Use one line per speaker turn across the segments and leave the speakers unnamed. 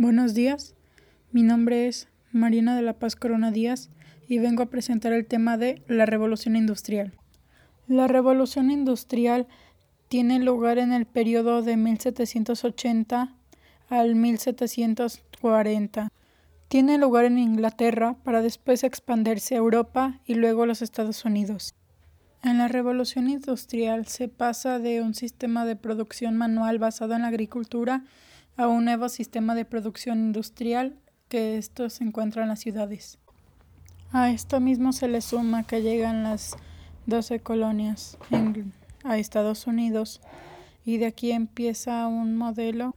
Buenos días, mi nombre es Marina de la Paz Corona Díaz y vengo a presentar el tema de la revolución industrial. La revolución industrial tiene lugar en el periodo de 1780 al 1740. Tiene lugar en Inglaterra para después expandirse a Europa y luego a los Estados Unidos. En la revolución industrial se pasa de un sistema de producción manual basado en la agricultura a un nuevo sistema de producción industrial que esto se encuentra en las ciudades. A esto mismo se le suma que llegan las 12 colonias a Estados Unidos y de aquí empieza un modelo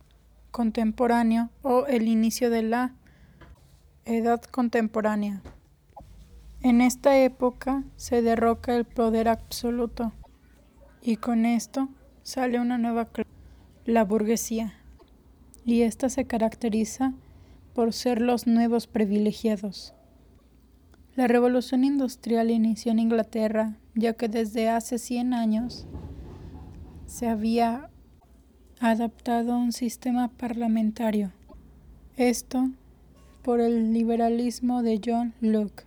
contemporáneo o el inicio de la edad contemporánea. En esta época se derroca el poder absoluto y con esto sale una nueva clase, la burguesía y ésta se caracteriza por ser los nuevos privilegiados. La revolución industrial inició en Inglaterra, ya que desde hace 100 años se había adaptado un sistema parlamentario. Esto por el liberalismo de John Locke,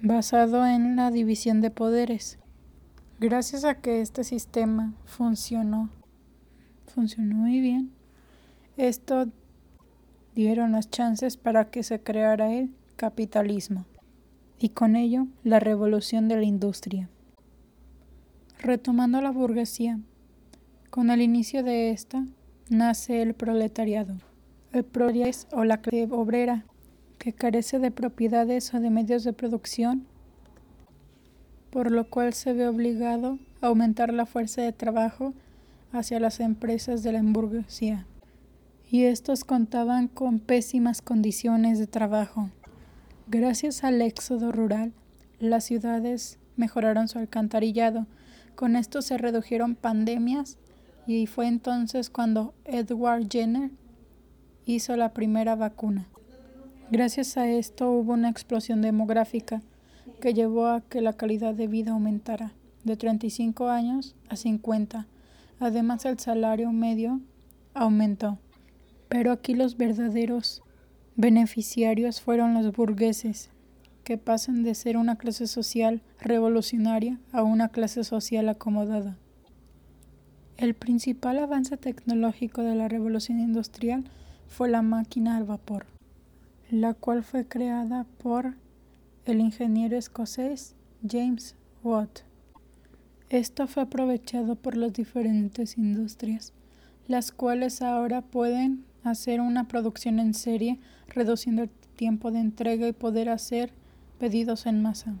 basado en la división de poderes. Gracias a que este sistema funcionó, funcionó muy bien, esto dieron las chances para que se creara el capitalismo y con ello la revolución de la industria. Retomando la burguesía, con el inicio de esta nace el proletariado. El proletariado o la clase obrera que carece de propiedades o de medios de producción, por lo cual se ve obligado a aumentar la fuerza de trabajo hacia las empresas de la burguesía y estos contaban con pésimas condiciones de trabajo. Gracias al éxodo rural, las ciudades mejoraron su alcantarillado. Con esto se redujeron pandemias y fue entonces cuando Edward Jenner hizo la primera vacuna. Gracias a esto hubo una explosión demográfica que llevó a que la calidad de vida aumentara de 35 años a 50. Además el salario medio aumentó. Pero aquí los verdaderos beneficiarios fueron los burgueses, que pasan de ser una clase social revolucionaria a una clase social acomodada. El principal avance tecnológico de la revolución industrial fue la máquina al vapor, la cual fue creada por el ingeniero escocés James Watt. Esto fue aprovechado por las diferentes industrias, las cuales ahora pueden hacer una producción en serie, reduciendo el tiempo de entrega y poder hacer pedidos en masa.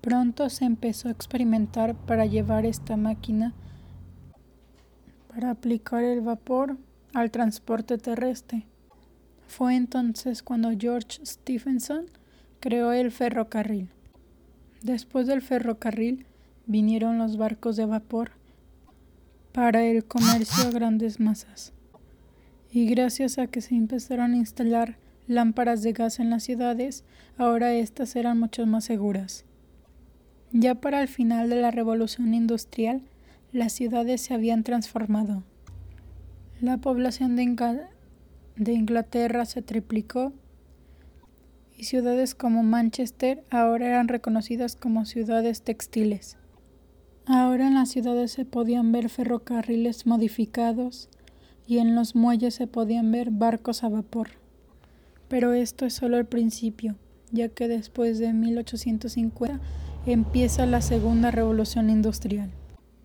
Pronto se empezó a experimentar para llevar esta máquina para aplicar el vapor al transporte terrestre. Fue entonces cuando George Stephenson creó el ferrocarril. Después del ferrocarril vinieron los barcos de vapor para el comercio a grandes masas y gracias a que se empezaron a instalar lámparas de gas en las ciudades, ahora éstas eran mucho más seguras. Ya para el final de la revolución industrial, las ciudades se habían transformado. La población de, de Inglaterra se triplicó y ciudades como Manchester ahora eran reconocidas como ciudades textiles. Ahora en las ciudades se podían ver ferrocarriles modificados, y en los muelles se podían ver barcos a vapor. Pero esto es solo el principio, ya que después de 1850 empieza la segunda revolución industrial.